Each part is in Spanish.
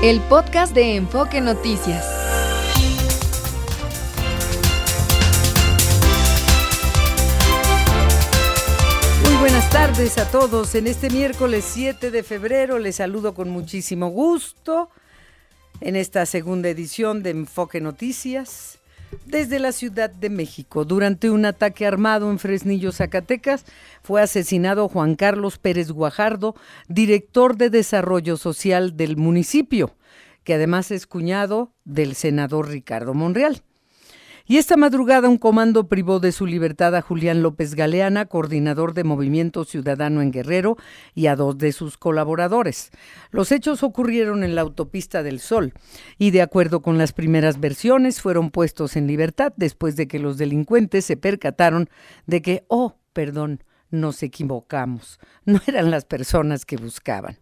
El podcast de Enfoque Noticias. Muy buenas tardes a todos. En este miércoles 7 de febrero les saludo con muchísimo gusto en esta segunda edición de Enfoque Noticias desde la Ciudad de México. Durante un ataque armado en Fresnillo, Zacatecas, fue asesinado Juan Carlos Pérez Guajardo, director de Desarrollo Social del municipio, que además es cuñado del senador Ricardo Monreal. Y esta madrugada un comando privó de su libertad a Julián López Galeana, coordinador de Movimiento Ciudadano en Guerrero, y a dos de sus colaboradores. Los hechos ocurrieron en la autopista del Sol y de acuerdo con las primeras versiones fueron puestos en libertad después de que los delincuentes se percataron de que, oh, perdón, nos equivocamos, no eran las personas que buscaban.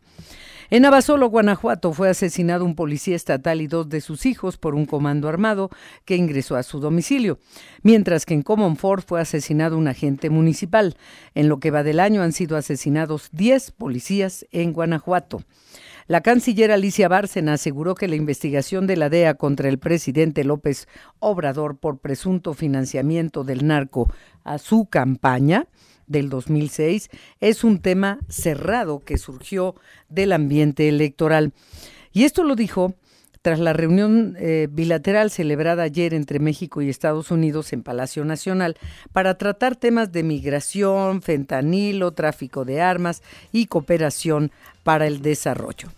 En Abasolo, Guanajuato, fue asesinado un policía estatal y dos de sus hijos por un comando armado que ingresó a su domicilio, mientras que en Comonfort fue asesinado un agente municipal. En lo que va del año han sido asesinados 10 policías en Guanajuato. La canciller Alicia Bárcena aseguró que la investigación de la DEA contra el presidente López Obrador por presunto financiamiento del narco a su campaña del 2006 es un tema cerrado que surgió del ambiente electoral. Y esto lo dijo tras la reunión eh, bilateral celebrada ayer entre México y Estados Unidos en Palacio Nacional para tratar temas de migración, fentanilo, tráfico de armas y cooperación para el desarrollo.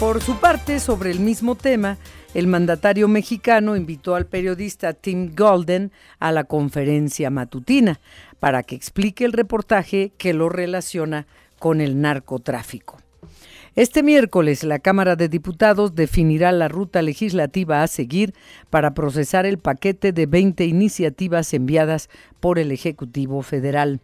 Por su parte, sobre el mismo tema, el mandatario mexicano invitó al periodista Tim Golden a la conferencia matutina para que explique el reportaje que lo relaciona con el narcotráfico. Este miércoles la Cámara de Diputados definirá la ruta legislativa a seguir para procesar el paquete de 20 iniciativas enviadas por el Ejecutivo Federal.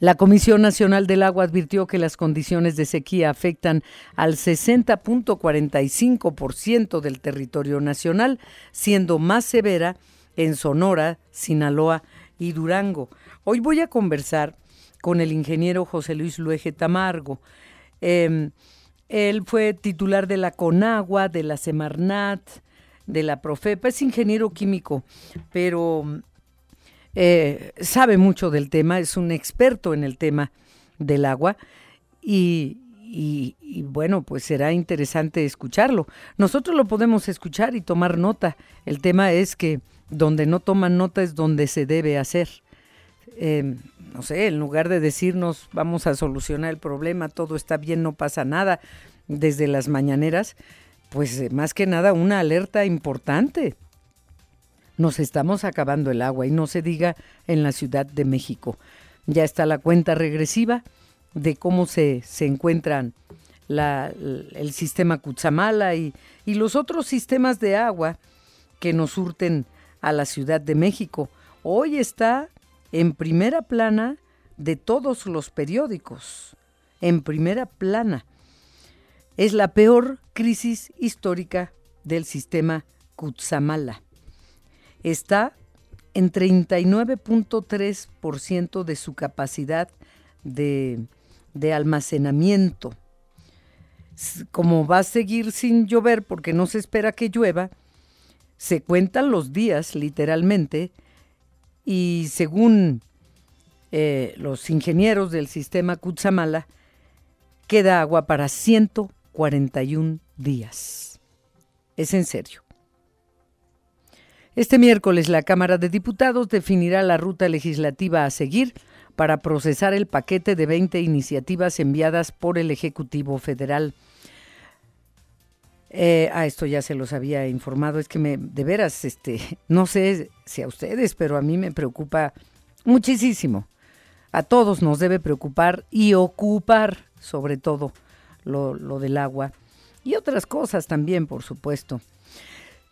La Comisión Nacional del Agua advirtió que las condiciones de sequía afectan al 60.45% del territorio nacional, siendo más severa en Sonora, Sinaloa y Durango. Hoy voy a conversar con el ingeniero José Luis Luege Tamargo. Em, él fue titular de la CONAGUA, de la Semarnat, de la Profepa, es ingeniero químico, pero eh, sabe mucho del tema, es un experto en el tema del agua y, bueno, pues será interesante escucharlo. Nosotros lo podemos escuchar y tomar nota. El tema es que donde no toman nota es donde se debe hacer. Em, no sé, en lugar de decirnos vamos a solucionar el problema, todo está bien, no pasa nada, desde las mañaneras, pues eh, más que nada una alerta importante nos estamos acabando el agua y no se diga en la Ciudad de México. Ya está la cuenta regresiva de cómo se, se encuentran el sistema Cutzamala y, y los otros sistemas de agua que nos surten a la Ciudad de México. Hoy está en primera plana de todos los periódicos, en primera plana. Es la peor crisis histórica del sistema Cutzamala está en 39.3% de su capacidad de, almacenamiento. Como va a seguir sin llover porque no se espera que llueva, se cuentan los días literalmente y según eh, los ingenieros del sistema Kutsamala, queda agua para 141 días. Es en serio. Este miércoles la Cámara de Diputados definirá la ruta legislativa a seguir para procesar el paquete de 20 iniciativas enviadas por el Ejecutivo Federal. Eh, a esto ya se los había informado, es que me, de veras, este, no sé si a ustedes, pero a mí me preocupa muchísimo. A todos nos debe preocupar y ocupar, sobre todo, lo del agua y otras cosas también, por supuesto.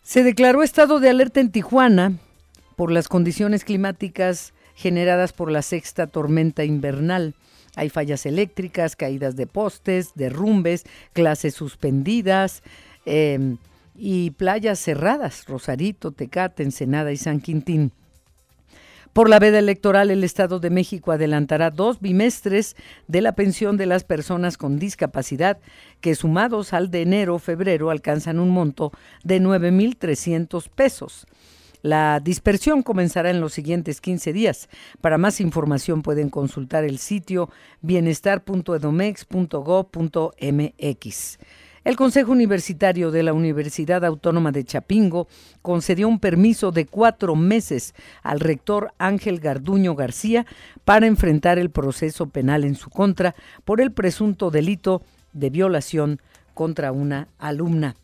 Se declaró estado de alerta en Tijuana por las condiciones climáticas generadas por la sexta tormenta invernal. Hay fallas eléctricas, caídas de postes, derrumbes, clases suspendidas em, y playas cerradas, Rosarito, Tecate, Ensenada y San Quintín. Por la veda electoral, el Estado de México adelantará dos bimestres de la pensión de las personas con discapacidad, que sumados al de enero-febrero alcanzan un monto de 9.300 pesos. La dispersión comenzará en los siguientes 15 días. Para más información pueden consultar el sitio bienestar.edomex.gov.mx. El Consejo Universitario de la Universidad Autónoma de Chapingo concedió un permiso de cuatro meses al rector Ángel Garduño García para enfrentar el proceso penal en su contra por el presunto delito de violación contra una alumna.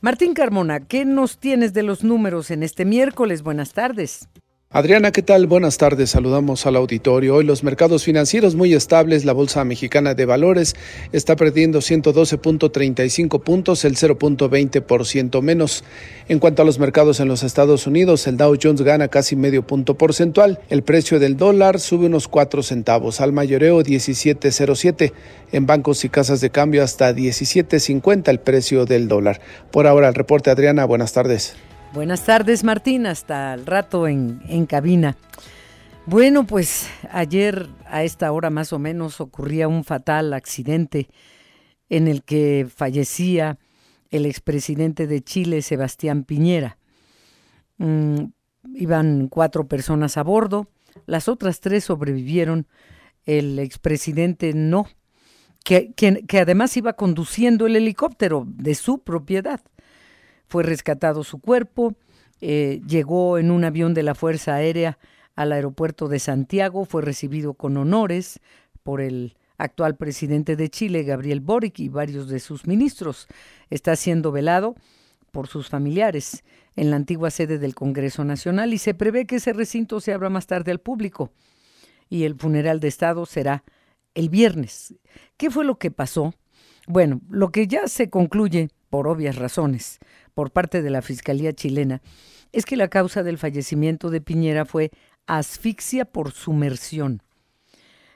Martín Carmona, ¿qué nos tienes de los números en este miércoles? Buenas tardes. Adriana, ¿qué tal? Buenas tardes. Saludamos al auditorio. Hoy los mercados financieros muy estables. La Bolsa Mexicana de Valores está perdiendo 112.35 puntos, el 0.20% menos. En cuanto a los mercados en los Estados Unidos, el Dow Jones gana casi medio punto porcentual. El precio del dólar sube unos 4 centavos, al mayoreo 17.07. En bancos y casas de cambio hasta 17.50 el precio del dólar. Por ahora el reporte, Adriana. Buenas tardes. Buenas tardes, Martín. Hasta el rato en, en cabina. Bueno, pues ayer a esta hora más o menos ocurría un fatal accidente en el que fallecía el expresidente de Chile, Sebastián Piñera. Mm, iban cuatro personas a bordo, las otras tres sobrevivieron, el expresidente no, que, que, que además iba conduciendo el helicóptero de su propiedad. Fue rescatado su cuerpo, eh, llegó en un avión de la Fuerza Aérea al aeropuerto de Santiago, fue recibido con honores por el actual presidente de Chile, Gabriel Boric, y varios de sus ministros. Está siendo velado por sus familiares en la antigua sede del Congreso Nacional y se prevé que ese recinto se abra más tarde al público y el funeral de Estado será el viernes. ¿Qué fue lo que pasó? Bueno, lo que ya se concluye, por obvias razones, por parte de la Fiscalía chilena es que la causa del fallecimiento de Piñera fue asfixia por sumersión,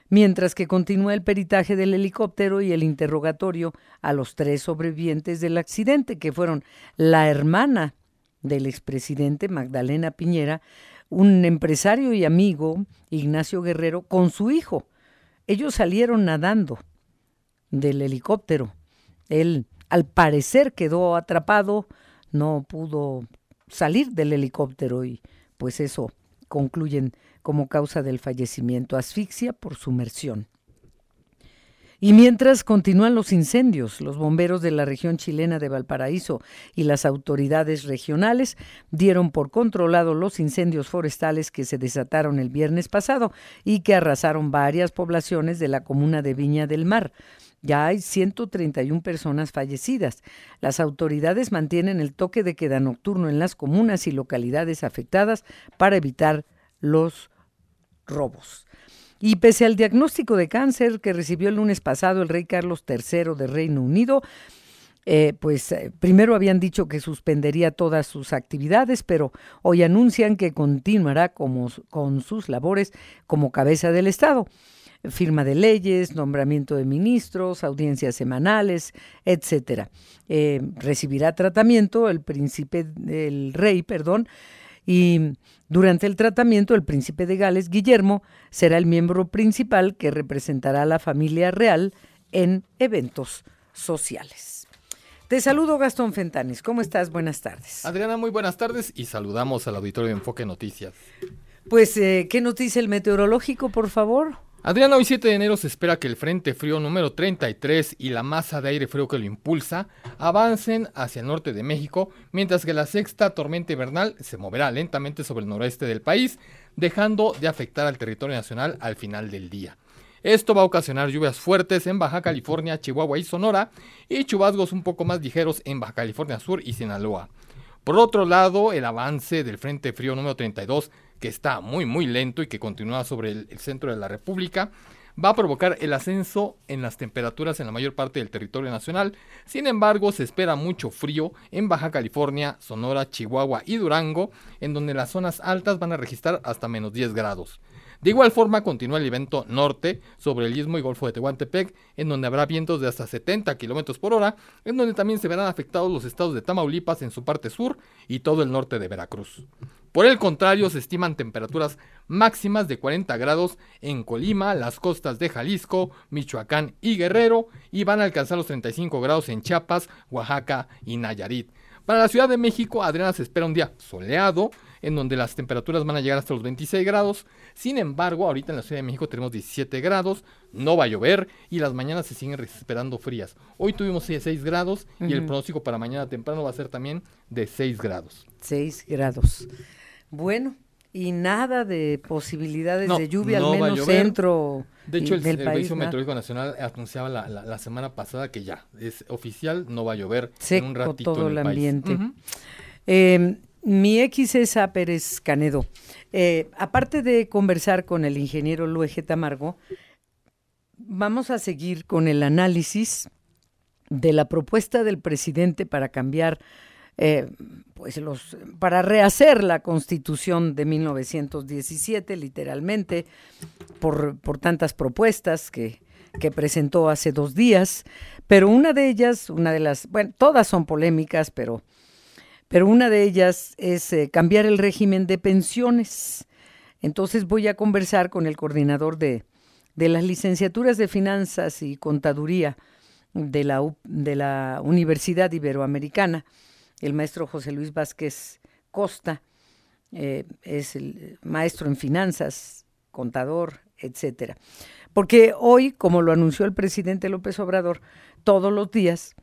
mientras que continúa el peritaje del helicóptero y el interrogatorio a los tres sobrevivientes del accidente, que fueron la hermana del expresidente Magdalena Piñera, un empresario y amigo, Ignacio Guerrero, con su hijo. Ellos salieron nadando del helicóptero. Él, al parecer, quedó atrapado no pudo salir del helicóptero y pues eso concluyen como causa del fallecimiento, asfixia por sumersión. Y mientras continúan los incendios, los bomberos de la región chilena de Valparaíso y las autoridades regionales dieron por controlado los incendios forestales que se desataron el viernes pasado y que arrasaron varias poblaciones de la comuna de Viña del Mar. Ya hay 131 personas fallecidas. Las autoridades mantienen el toque de queda nocturno en las comunas y localidades afectadas para evitar los robos. Y pese al diagnóstico de cáncer que recibió el lunes pasado el rey Carlos III de Reino Unido, eh, pues eh, primero habían dicho que suspendería todas sus actividades, pero hoy anuncian que continuará como, con sus labores como cabeza del Estado firma de leyes, nombramiento de ministros, audiencias semanales, etcétera. Eh, recibirá tratamiento el príncipe, el rey, perdón, y durante el tratamiento el príncipe de Gales, Guillermo, será el miembro principal que representará a la familia real en eventos sociales. Te saludo Gastón Fentanis. ¿Cómo estás? Buenas tardes. Adriana, muy buenas tardes y saludamos al auditorio de Enfoque Noticias. Pues, eh, ¿qué noticia el meteorológico, por favor? Adriana, hoy 7 de enero se espera que el Frente Frío número 33 y la masa de aire frío que lo impulsa avancen hacia el norte de México, mientras que la sexta tormenta invernal se moverá lentamente sobre el noroeste del país, dejando de afectar al territorio nacional al final del día. Esto va a ocasionar lluvias fuertes en Baja California, Chihuahua y Sonora, y chubasgos un poco más ligeros en Baja California Sur y Sinaloa. Por otro lado, el avance del Frente Frío número 32 que está muy muy lento y que continúa sobre el, centro de la República, va a provocar el ascenso en las temperaturas en la mayor parte del territorio nacional. Sin embargo, se espera mucho frío en Baja California, Sonora, Chihuahua y Durango, en donde las zonas altas van a registrar hasta menos 10 grados. De igual forma, continúa el viento norte sobre el istmo y golfo de Tehuantepec, en donde habrá vientos de hasta 70 kilómetros por hora, en donde también se verán afectados los estados de Tamaulipas en su parte sur y todo el norte de Veracruz. Por el contrario, se estiman temperaturas máximas de 40 grados en Colima, las costas de Jalisco, Michoacán y Guerrero, y van a alcanzar los 35 grados en Chiapas, Oaxaca y Nayarit. Para la Ciudad de México, Adriana se espera un día soleado, en donde las temperaturas van a llegar hasta los 26 grados. Sin embargo, ahorita en la Ciudad de México tenemos 17 grados, no va a llover y las mañanas se siguen esperando frías. Hoy tuvimos 6 grados y el pronóstico para mañana temprano va a ser también de 6 grados. 6 grados. Bueno, y nada de posibilidades de lluvia, al menos centro de hecho, el, del el país. Servicio Meteorológico Nacional anunciaba la, la, la, semana pasada que ya es oficial, no va a llover Seco en un ratito todo en el, el país. ambiente. Eh, mi ex es a Pérez Canedo. Eh, aparte de conversar con el ingeniero Luege Tamargo, vamos a seguir con el análisis de la propuesta del presidente para cambiar, eh, pues para rehacer la constitución de 1917, literalmente, por, por tantas propuestas que, que presentó hace dos días, pero una de ellas, una de las, bueno, todas son polémicas, pero pero una de ellas es eh, cambiar el régimen de pensiones. Entonces voy a conversar con el coordinador de, de las licenciaturas de Finanzas y Contaduría de la, de la Universidad Iberoamericana, el maestro José Luis Vázquez Costa, eh, es el maestro en finanzas, contador, etcétera. Porque hoy, como lo anunció el presidente López Obrador, todos los días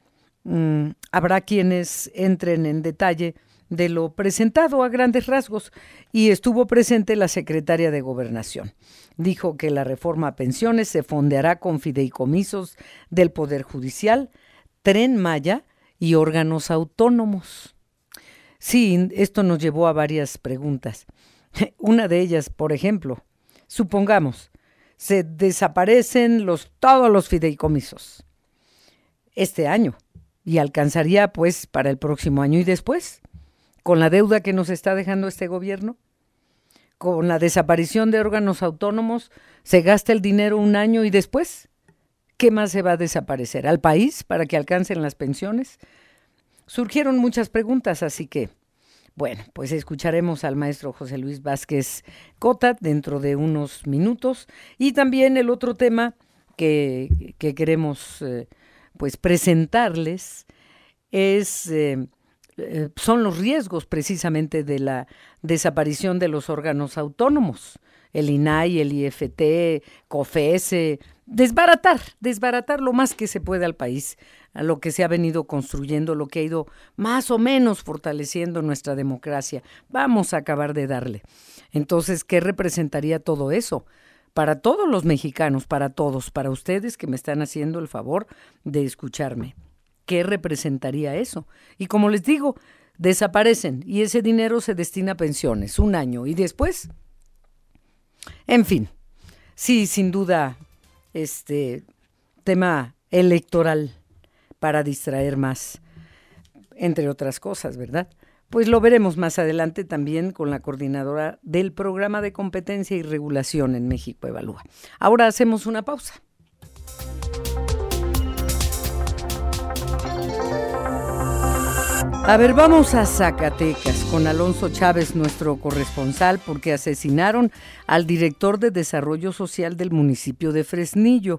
mm, habrá quienes entren en detalle de lo presentado a grandes rasgos y estuvo presente la secretaria de Gobernación. Dijo que la reforma a pensiones se fondeará con fideicomisos del Poder Judicial, Tren Maya y órganos autónomos. Sí, esto nos llevó a varias preguntas. Una de ellas, por ejemplo, supongamos, se desaparecen los, todos los fideicomisos este año y alcanzaría pues para el próximo año y después, con la deuda que nos está dejando este gobierno, con la desaparición de órganos autónomos, se gasta el dinero un año y después, ¿qué más se va a desaparecer? ¿Al país para que alcancen las pensiones? Surgieron muchas preguntas, así que, bueno, pues escucharemos al maestro José Luis Vázquez Cota dentro de unos minutos y también el otro tema que, que queremos eh, pues presentarles es eh, eh, son los riesgos precisamente de la desaparición de los órganos autónomos, el INAI, el IFT, COFESE, desbaratar, desbaratar lo más que se puede al país, a lo que se ha venido construyendo, lo que ha ido más o menos fortaleciendo nuestra democracia. Vamos a acabar de darle. Entonces, ¿qué representaría todo eso? Para todos los mexicanos, para todos, para ustedes que me están haciendo el favor de escucharme. ¿Qué representaría eso? Y como les digo, desaparecen y ese dinero se destina a pensiones, un año y después. En fin, sí, sin duda, este tema electoral para distraer más, entre otras cosas, ¿verdad? Pues lo veremos más adelante también con la coordinadora del programa de competencia y regulación en México Evalúa. Ahora hacemos una pausa. A ver, vamos a Zacatecas con Alonso Chávez, nuestro corresponsal, porque asesinaron al director de Desarrollo Social del municipio de Fresnillo,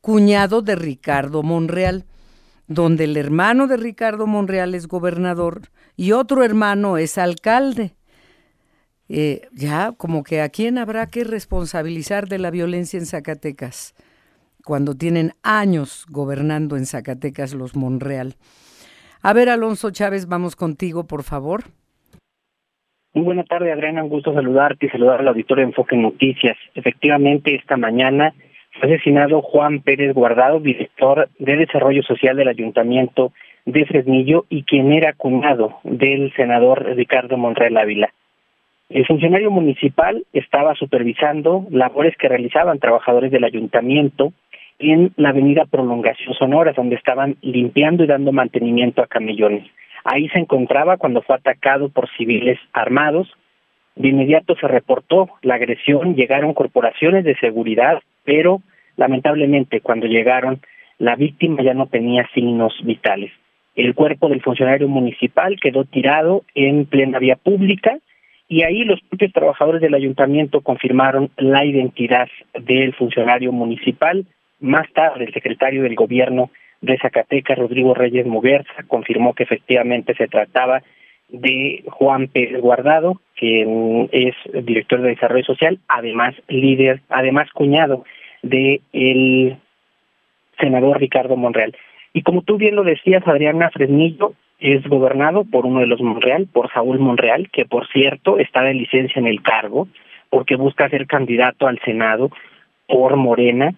cuñado de Ricardo Monreal, donde el hermano de Ricardo Monreal es gobernador y otro hermano es alcalde. Eh, ya, como que a quién habrá que responsabilizar de la violencia en Zacatecas, cuando tienen años gobernando en Zacatecas los Monreal. A ver, Alonso Chávez, vamos contigo, por favor. Muy buena tarde, Adriana. Un gusto saludarte y saludar al auditorio de Enfoque Noticias. Efectivamente, esta mañana fue asesinado Juan Pérez Guardado, director de Desarrollo Social del Ayuntamiento de Fresnillo y quien era cuñado del senador Ricardo Monreal Ávila. El funcionario municipal estaba supervisando labores que realizaban trabajadores del ayuntamiento en la avenida Prolongación Sonora, donde estaban limpiando y dando mantenimiento a camellones. Ahí se encontraba cuando fue atacado por civiles armados. De inmediato se reportó la agresión, llegaron corporaciones de seguridad, pero lamentablemente cuando llegaron la víctima ya no tenía signos vitales. El cuerpo del funcionario municipal quedó tirado en plena vía pública y ahí los propios trabajadores del ayuntamiento confirmaron la identidad del funcionario municipal. Más tarde, el secretario del gobierno de Zacatecas, Rodrigo Reyes Muguerza, confirmó que efectivamente se trataba de Juan Pérez Guardado, quien es director de Desarrollo Social, además líder, además cuñado de el senador Ricardo Monreal. Y como tú bien lo decías, Adriana Fresnillo es gobernado por uno de los Monreal, por Saúl Monreal, que por cierto está de licencia en el cargo, porque busca ser candidato al Senado por Morena,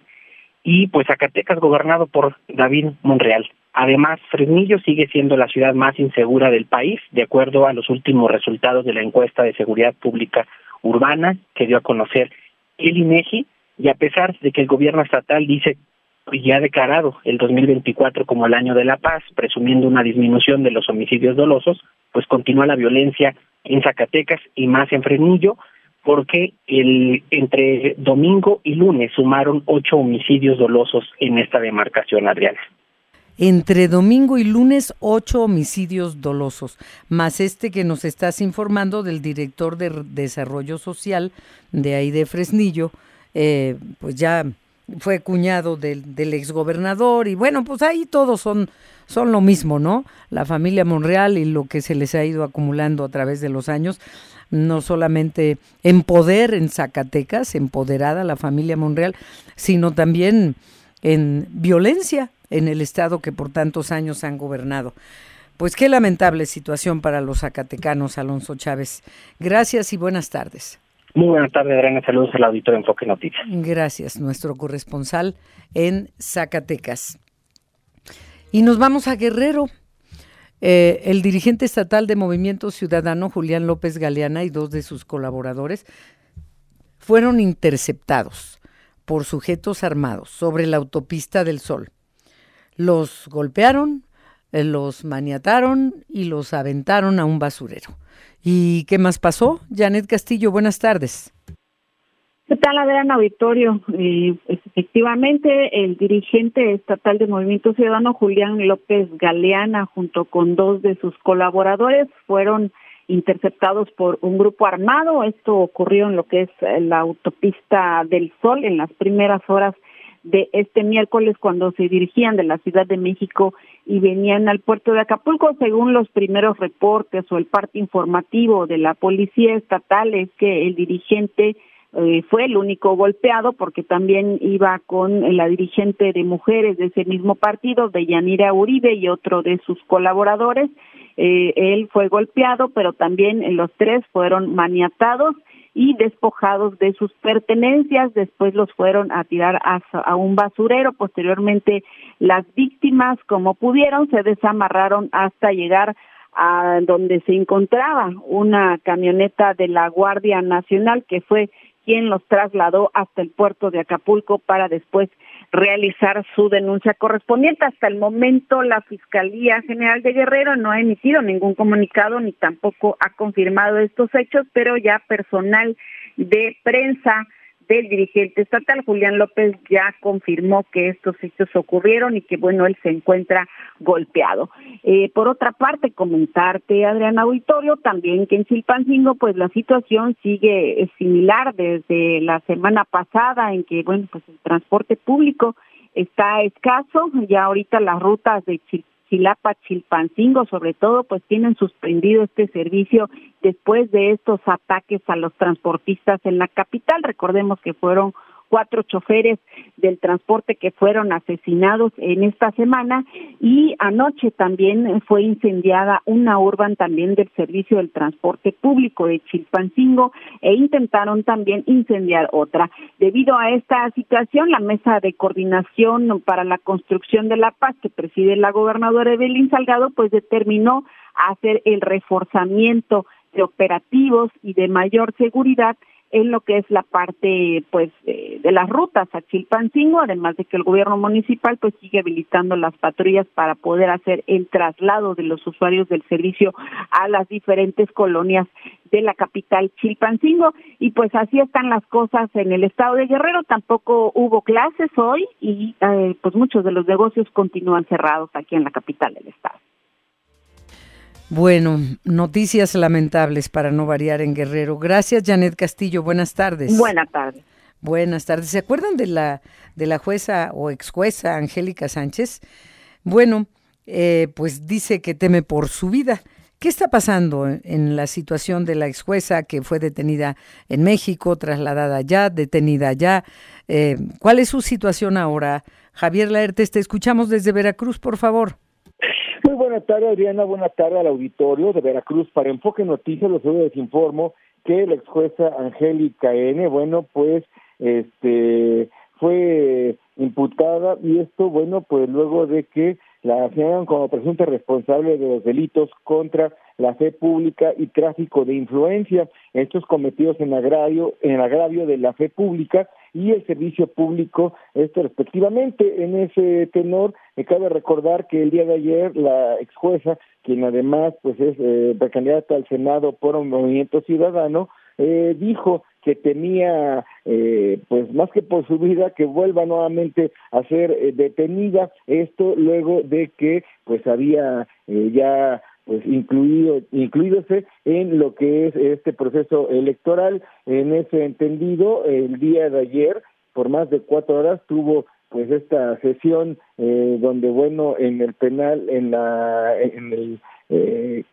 y pues Zacatecas gobernado por David Monreal. Además, Fresnillo sigue siendo la ciudad más insegura del país, de acuerdo a los últimos resultados de la encuesta de seguridad pública urbana que dio a conocer el INEGI, y a pesar de que el gobierno estatal dice ya ha declarado el 2024 como el año de la paz, presumiendo una disminución de los homicidios dolosos, pues continúa la violencia en Zacatecas y más en Fresnillo, porque el, entre domingo y lunes sumaron ocho homicidios dolosos en esta demarcación, Adriana. Entre domingo y lunes, ocho homicidios dolosos, más este que nos estás informando del director de Desarrollo Social de ahí de Fresnillo, eh, pues ya fue cuñado del, del exgobernador y bueno, pues ahí todos son, son lo mismo, ¿no? La familia Monreal y lo que se les ha ido acumulando a través de los años, no solamente en poder en Zacatecas, empoderada la familia Monreal, sino también en violencia en el estado que por tantos años han gobernado. Pues qué lamentable situación para los zacatecanos, Alonso Chávez. Gracias y buenas tardes. Muy buenas tardes, Adriana. Saludos al auditor Enfoque Noticias. Gracias, nuestro corresponsal en Zacatecas. Y nos vamos a Guerrero. Eh, el dirigente estatal de Movimiento Ciudadano, Julián López Galeana, y dos de sus colaboradores fueron interceptados por sujetos armados sobre la autopista del Sol. Los golpearon, eh, los maniataron y los aventaron a un basurero. ¿Y qué más pasó? Janet Castillo, buenas tardes. ¿Qué tal, Adriana Auditorio? Eh, efectivamente, el dirigente estatal de Movimiento Ciudadano, Julián López Galeana, junto con dos de sus colaboradores, fueron interceptados por un grupo armado. Esto ocurrió en lo que es la autopista del Sol en las primeras horas de este miércoles cuando se dirigían de la Ciudad de México y venían al puerto de Acapulco. Según los primeros reportes o el parte informativo de la policía estatal es que el dirigente eh, fue el único golpeado porque también iba con la dirigente de mujeres de ese mismo partido, de Yanira Uribe y otro de sus colaboradores. Eh, él fue golpeado, pero también los tres fueron maniatados y despojados de sus pertenencias. Después los fueron a tirar a, un basurero. Posteriormente, las víctimas, como pudieron, se desamarraron hasta llegar a donde se encontraba una camioneta de la Guardia Nacional que fue quien los trasladó hasta el puerto de Acapulco para después realizar su denuncia correspondiente. Hasta el momento la Fiscalía General de Guerrero no ha emitido ningún comunicado ni tampoco ha confirmado estos hechos, pero ya personal de prensa del dirigente estatal, Julián López, ya confirmó que estos hechos ocurrieron y que, bueno, él se encuentra golpeado. Eh, por otra parte, comentarte, Adrián Auditorio, también que en Chilpancingo, pues la situación sigue similar desde la semana pasada, en que, bueno, pues el transporte público está escaso, ya ahorita las rutas de Chilpancingo Chilapa, Chilpancingo, sobre todo, pues tienen suspendido este servicio después de estos ataques a los transportistas en la capital. Recordemos que fueron cuatro choferes del transporte que fueron asesinados en esta semana y anoche también fue incendiada una urban también del servicio del transporte público de Chilpancingo e intentaron también incendiar otra. Debido a esta situación, la mesa de coordinación para la construcción de la paz que preside la gobernadora Evelyn Salgado pues determinó hacer el reforzamiento de operativos y de mayor seguridad en lo que es la parte pues de, las rutas a Chilpancingo, además de que el gobierno municipal pues sigue habilitando las patrullas para poder hacer el traslado de los usuarios del servicio a las diferentes colonias de la capital Chilpancingo y pues así están las cosas en el estado de Guerrero, tampoco hubo clases hoy y eh, pues muchos de los negocios continúan cerrados aquí en la capital del estado. Bueno, noticias lamentables para no variar en Guerrero. Gracias, Janet Castillo. Buenas tardes. Buenas tardes. Buenas tardes. ¿Se acuerdan de la de la jueza o ex jueza Angélica Sánchez? Bueno, eh, pues dice que teme por su vida. ¿Qué está pasando en la situación de la ex jueza que fue detenida en México, trasladada allá, detenida allá? Eh, ¿Cuál es su situación ahora? Javier Laertes, te escuchamos desde Veracruz, por favor. Muy buena tarde, Adriana. Buena tarde al auditorio de Veracruz. Para Enfoque Noticias, los les informo que la ex jueza Angélica N., bueno, pues, este, fue imputada y esto, bueno, pues luego de que la señalan como presunta responsable de los delitos contra la fe pública y tráfico de influencia, estos cometidos en agravio, en agravio de la fe pública y el servicio público, esto respectivamente. En ese tenor, me cabe recordar que el día de ayer la ex jueza, quien además pues es eh, candidata al Senado por un movimiento ciudadano, eh, dijo que tenía, eh, pues más que por su vida, que vuelva nuevamente a ser eh, detenida, esto luego de que pues había eh, ya pues incluido incluídose en lo que es este proceso electoral. En ese entendido el día de ayer por más de cuatro horas tuvo pues esta sesión eh, donde bueno en el penal en la en el eh,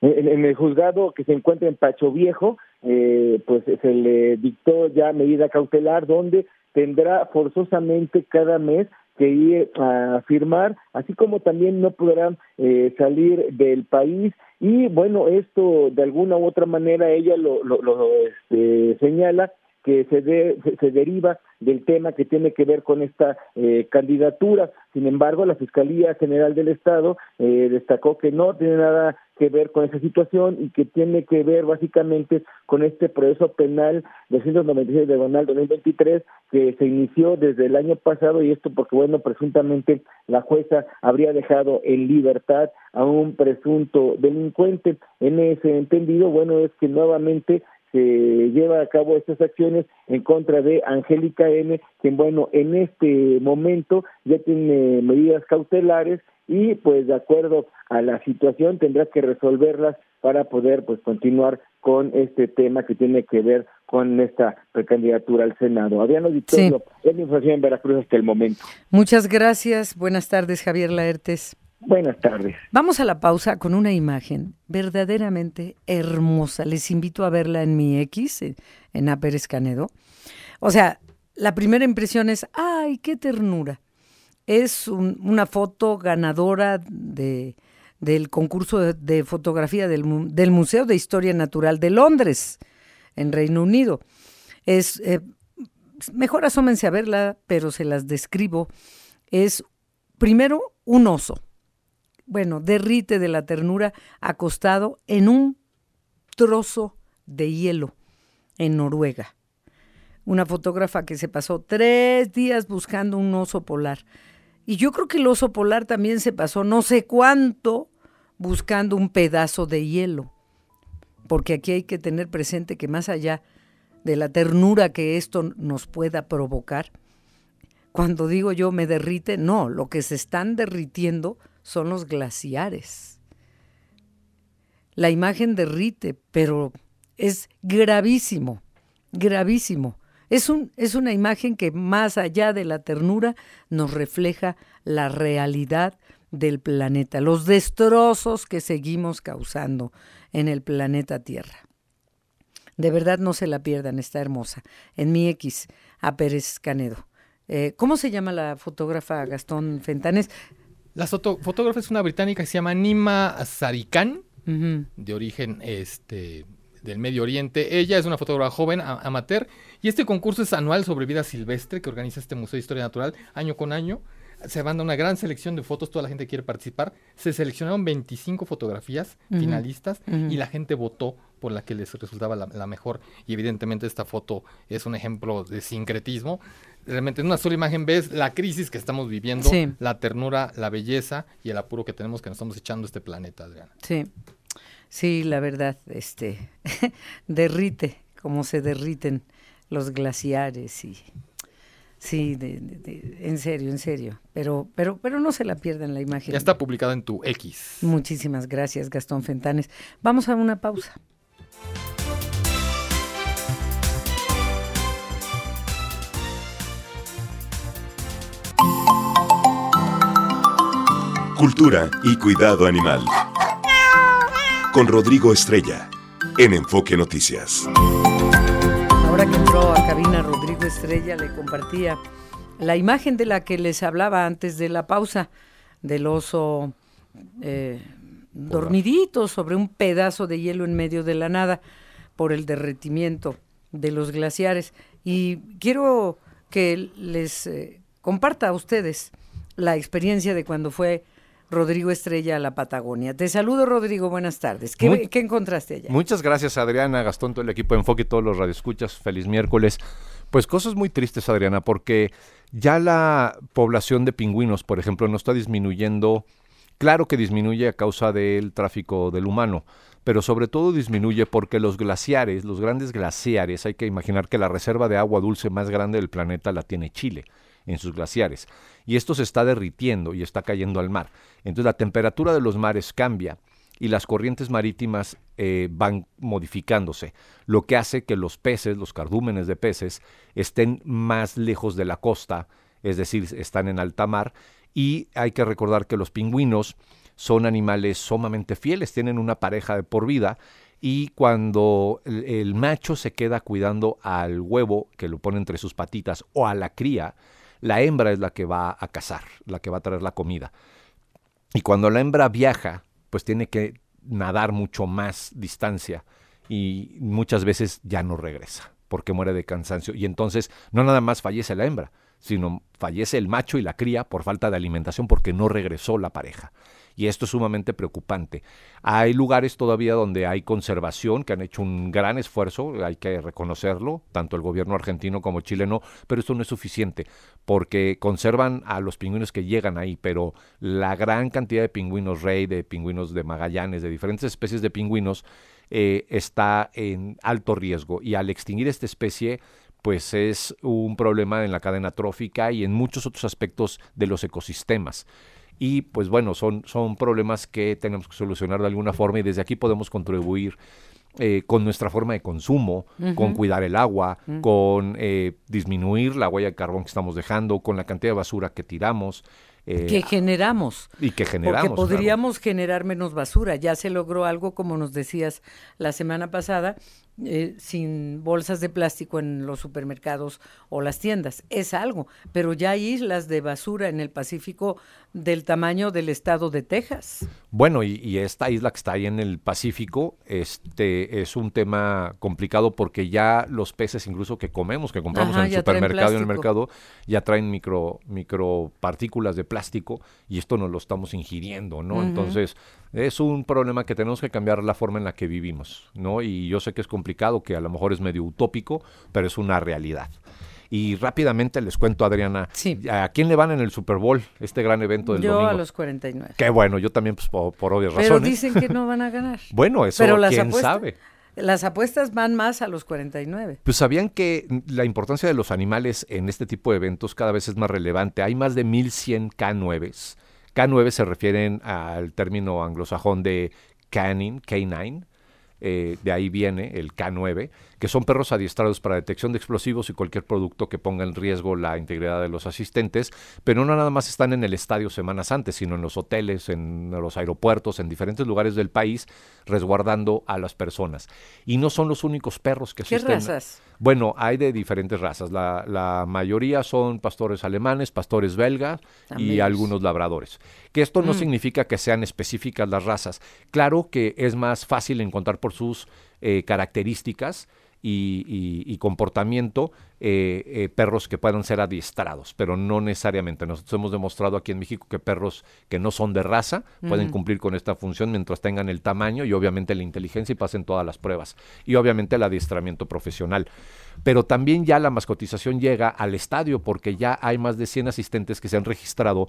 en, el juzgado que se encuentra en Pacho Viejo eh, pues se le dictó ya medida cautelar donde tendrá forzosamente cada mes que ir a firmar, así como también no podrán eh, salir del país. Y bueno, esto de alguna u otra manera ella lo, lo, este, señala que se, de, se deriva del tema que tiene que ver con esta eh, candidatura. Sin embargo, la Fiscalía General del Estado eh, destacó que no tiene nada que ver con esa situación y que tiene que ver básicamente con este proceso penal 296 de Donal 2023 que se inició desde el año pasado y esto porque, bueno, presuntamente la jueza habría dejado en libertad a un presunto delincuente. En ese entendido, bueno, es que nuevamente se lleva a cabo estas acciones en contra de Angélica N., quien, bueno, en este momento ya tiene medidas cautelares y pues de acuerdo a la situación tendrá que resolverlas para poder pues continuar con este tema que tiene que ver con esta precandidatura al Senado. Habían auditorio sí. es la información en Veracruz hasta el momento. Muchas gracias. Buenas tardes, Javier Laertes. Buenas tardes. Vamos a la pausa con una imagen verdaderamente hermosa. Les invito a verla en mi X, en Aperes Canedo. O sea, la primera impresión es, ¡ay, qué ternura! es una foto ganadora de, del concurso de, fotografía del, del, Museo de Historia Natural de Londres, en Reino Unido. Es, eh, mejor asómense a verla, pero se las describo. Es primero un oso, bueno, derrite de la ternura acostado en un trozo de hielo en Noruega. Una fotógrafa que se pasó tres días buscando un oso polar y yo creo que el oso polar también se pasó no sé cuánto buscando un pedazo de hielo. Porque aquí hay que tener presente que más allá de la ternura que esto nos pueda provocar, cuando digo yo me derrite, no, lo que se están derritiendo son los glaciares. La imagen derrite, pero es gravísimo, gravísimo. Es, un, es una imagen que más allá de la ternura nos refleja la realidad del planeta, los destrozos que seguimos causando en el planeta Tierra. De verdad no se la pierdan, está hermosa. En mi X, a Pérez Canedo. Eh, ¿Cómo se llama la fotógrafa Gastón Fentanes? La fotógrafa es una británica que se llama Nima Sarikan, de origen este, del Medio Oriente. Ella es una fotógrafa joven, amateur, y este concurso es anual sobre vida silvestre que organiza este Museo de Historia Natural año con año. Se manda una gran selección de fotos, toda la gente quiere participar. Se seleccionaron 25 fotografías finalistas y la gente votó por la que les resultaba la, mejor. Y evidentemente esta foto es un ejemplo de sincretismo. Realmente en una sola imagen ves la crisis que estamos viviendo, la ternura, la belleza y el apuro que tenemos que nos estamos echando este planeta, Adriana. Sí, sí, la verdad, este, derrite, como se derriten los glaciares y Sí, en serio, en serio. Pero, pero, pero no se la pierdan la imagen. Ya está publicada en tu X. Muchísimas gracias, Gastón Fentanes. Vamos a una pausa. Cultura y cuidado animal. Con Rodrigo Estrella, en Enfoque Noticias que entró a cabina Estrella le compartía la imagen de la que les hablaba antes de la pausa, del oso eh, dormidito sobre un pedazo de hielo en medio de la nada por el derretimiento de los glaciares. Y quiero que les eh, comparta a ustedes la experiencia de cuando fue Rodrigo Estrella a la Patagonia. Te saludo, Rodrigo, buenas tardes. ¿Qué, encontraste allá? Muchas gracias, Adriana, Gastón, todo el equipo de Enfoque, todos los radioescuchas. Feliz miércoles. Pues cosas muy tristes, Adriana, porque ya la población de pingüinos, por ejemplo, no está disminuyendo. Claro que disminuye a causa del tráfico del humano, pero sobre todo disminuye porque los glaciares, los grandes glaciares, hay que imaginar que la reserva de agua dulce más grande del planeta la tiene Chile en sus glaciares. Y esto se está derritiendo y está cayendo al mar. Entonces la temperatura de los mares cambia y las corrientes marítimas eh, van modificándose, lo que hace que los peces, los cardúmenes de peces, estén más lejos de la costa, es decir, están en alta mar, y hay que recordar que los pingüinos son animales sumamente fieles, tienen una pareja de por vida, y cuando el macho se queda cuidando al huevo que lo pone entre sus patitas o a la cría, la hembra es la que va a cazar, la que va a traer la comida. Y cuando la hembra viaja, pues tiene que nadar mucho más distancia y muchas veces ya no regresa porque muere de cansancio. Y entonces no nada más fallece la hembra, sino fallece el macho y la cría por falta de alimentación porque no regresó la pareja y esto es sumamente preocupante. Hay lugares todavía donde hay conservación, que han hecho un gran esfuerzo, hay que reconocerlo, tanto el gobierno argentino como chileno, pero esto no es suficiente, porque conservan a los pingüinos que llegan ahí, pero la gran cantidad de pingüinos rey, de pingüinos de Magallanes, de diferentes especies de pingüinos, eh, está en alto riesgo y al extinguir esta especie pues es un problema en la cadena trófica y en muchos otros aspectos de los ecosistemas y pues bueno, son, son problemas que tenemos que solucionar de alguna forma y desde aquí podemos contribuir eh, con nuestra forma de consumo, con cuidar el agua, con eh, disminuir la huella de carbón que estamos dejando, con la cantidad de basura que tiramos. Eh, que generamos. Y que generamos. Porque podríamos generar menos basura. Ya se logró algo, como nos decías la semana pasada, eh, sin bolsas de plástico en los supermercados o las tiendas. Es algo, pero ya hay islas de basura en el Pacífico del tamaño del estado de Texas. Bueno, y, esta isla que está ahí en el Pacífico este, es un tema complicado porque ya los peces incluso que comemos, que compramos en el supermercado y en el mercado, ya traen micro, micropartículas de plástico y esto nos lo estamos ingiriendo, ¿no? Entonces, es un problema que tenemos que cambiar la forma en la que vivimos, ¿no? Y yo sé que es complicado, que a lo mejor es medio utópico, pero es una realidad. Y rápidamente les cuento, Adriana, ¿a quién le van en el Super Bowl, este gran evento del domingo? Yo a los 49. Qué bueno, yo también, pues, por, obvias razones. Pero dicen que no van a ganar. bueno, eso Pero quién sabe. Las apuestas van más a los 49. Pues sabían que la importancia de los animales en este tipo de eventos cada vez es más relevante. Hay más de 1100 K9s K9 se refieren al término anglosajón de canine, K9, eh, de ahí viene el K9, que son perros adiestrados para detección de explosivos y cualquier producto que ponga en riesgo la integridad de los asistentes, pero no nada más están en el estadio semanas antes, sino en los hoteles, en los aeropuertos, en diferentes lugares del país, resguardando a las personas. Y no son los únicos perros que existen. ¿Qué razas? Bueno, hay de diferentes razas. La, mayoría son pastores alemanes, pastores belgas y algunos labradores. Que esto no mm. significa que sean específicas las razas. Claro que es más fácil encontrar por sus eh, características y, comportamiento eh, eh, perros que puedan ser adiestrados, pero no necesariamente. Nosotros hemos demostrado aquí en México que perros que no son de raza pueden cumplir con esta función mientras tengan el tamaño y obviamente la inteligencia y pasen todas las pruebas. Y obviamente el adiestramiento profesional. Pero también ya la mascotización llega al estadio porque ya hay más de 100 asistentes que se han registrado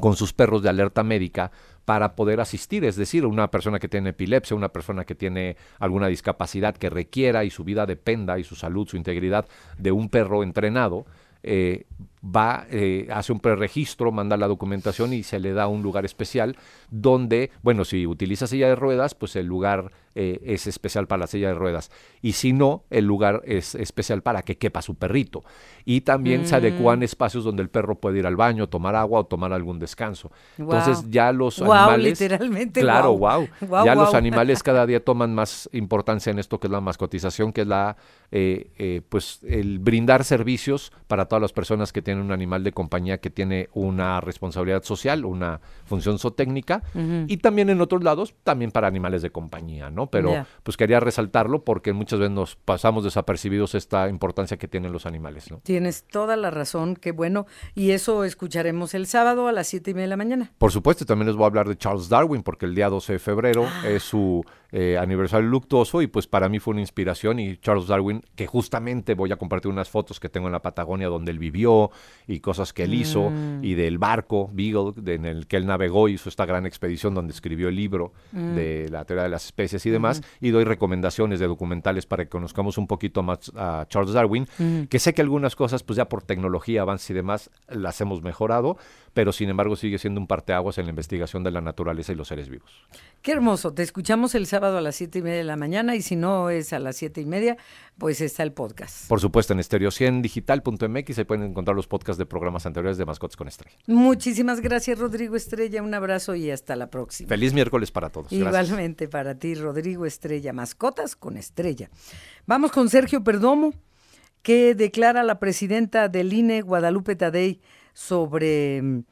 con sus perros de alerta médica para poder asistir, es decir, una persona que tiene epilepsia, una persona que tiene alguna discapacidad que requiera y su vida dependa y su salud, su integridad de un perro entrenado, eh, va, eh, hace un preregistro, manda la documentación y se le da un lugar especial donde, bueno, si utiliza silla de ruedas, pues el lugar eh, es especial para la silla de ruedas. Y si no, el lugar es especial para que quepa su perrito. Y también se adecuan mm. espacios donde el perro puede ir al baño, tomar agua o tomar algún descanso. Entonces ya los animales... literalmente. Claro, wow. ya los animales cada día toman más importancia en esto que es la mascotización, que es la, eh, pues el brindar servicios para todas las personas que tienen un animal de compañía que tiene una responsabilidad social, una función zootécnica, y también en otros lados, también para animales de compañía, ¿no? Pero pues quería resaltarlo porque muchas veces nos pasamos desapercibidos esta importancia que tienen los animales, ¿no? Tienes toda la razón, qué bueno, y eso escucharemos el sábado a las siete y media de la mañana. Por supuesto, también les voy a hablar de Charles Darwin, porque el día 12 de febrero ah. es su eh, aniversario luctuoso y pues para mí fue una inspiración y Charles Darwin, que justamente voy a compartir unas fotos que tengo en la Patagonia donde él vivió y cosas que él hizo mm. y del barco Beagle en el que él navegó, hizo esta gran expedición donde escribió el libro mm. de la teoría de las especies y demás y doy recomendaciones de documentales para que conozcamos un poquito más a Charles Darwin, que sé que algunas cosas pues ya por tecnología, avance y demás las hemos mejorado, pero sin embargo sigue siendo un parteaguas en la investigación de la naturaleza y los seres vivos. Qué hermoso, te escuchamos el sábado a las siete y media de la mañana y si no es a las siete y media, pues está el podcast. Por supuesto, en estéreo100digital.mx se pueden encontrar los podcasts de programas anteriores de Mascotas con Estrella. Muchísimas gracias, Rodrigo Estrella. Un abrazo y hasta la próxima. Feliz miércoles para todos. Igualmente para ti, Rodrigo Estrella. Mascotas con Estrella. Vamos con Sergio Perdomo, que declara la presidenta del INE, Guadalupe Tadei, sobre mm,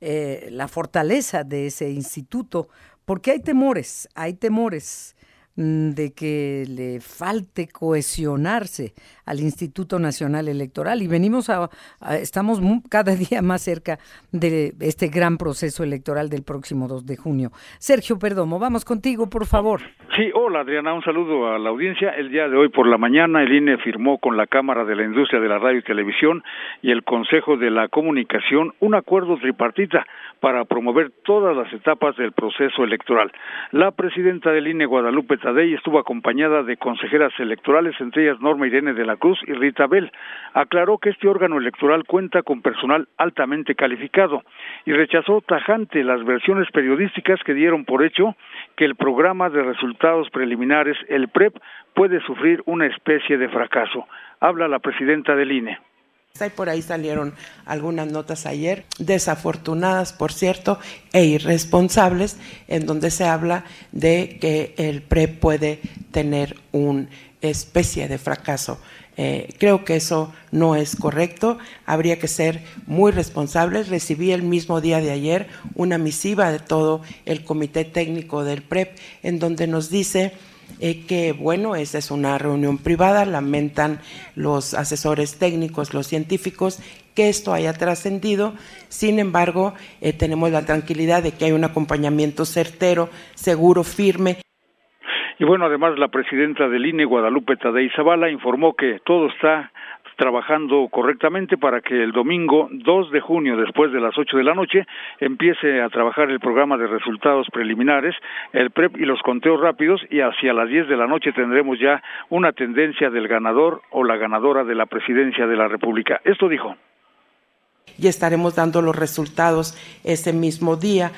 eh, la fortaleza de ese instituto, porque hay temores, hay temores Mm, de que le falte cohesionarse al Instituto Nacional Electoral y venimos a, estamos cada día más cerca de este gran proceso electoral del próximo 2 de junio. Sergio Perdomo, vamos contigo, por favor. Sí, hola Adriana, un saludo a la audiencia. El día de hoy por la mañana el INE firmó con la Cámara de la Industria de la Radio y Televisión y el Consejo de la Comunicación un acuerdo tripartita para promover todas las etapas del proceso electoral. La presidenta del INE, Guadalupe Tadei, estuvo acompañada de consejeras electorales, entre ellas Norma Irene de la Cruz y Rita Bell. Aclaró que este órgano electoral cuenta con personal altamente calificado y rechazó tajante las versiones periodísticas que dieron por hecho que el programa de resultados preliminares, el PREP, puede sufrir una especie de fracaso. Habla la presidenta del INE. Por ahí salieron algunas notas ayer, desafortunadas, por cierto, e irresponsables, en donde se habla de que el PRE puede tener una especie de fracaso. Eh, creo que eso no es correcto, habría que ser muy responsables. Recibí el mismo día de ayer una misiva de todo el comité técnico del PREP en donde nos dice eh, que bueno, esa es una reunión privada, lamentan los asesores técnicos, los científicos, que esto haya trascendido, sin embargo, eh, tenemos la tranquilidad de que hay un acompañamiento certero, seguro, firme. Y bueno, además la presidenta del INE, Guadalupe Tadei Zavala, informó que todo está trabajando correctamente para que el domingo 2 de junio, después de las 8 de la noche, empiece a trabajar el programa de resultados preliminares, el PREP y los conteos rápidos y hacia las 10 de la noche tendremos ya una tendencia del ganador o la ganadora de la presidencia de la República. Esto dijo. Y estaremos dando los resultados ese mismo día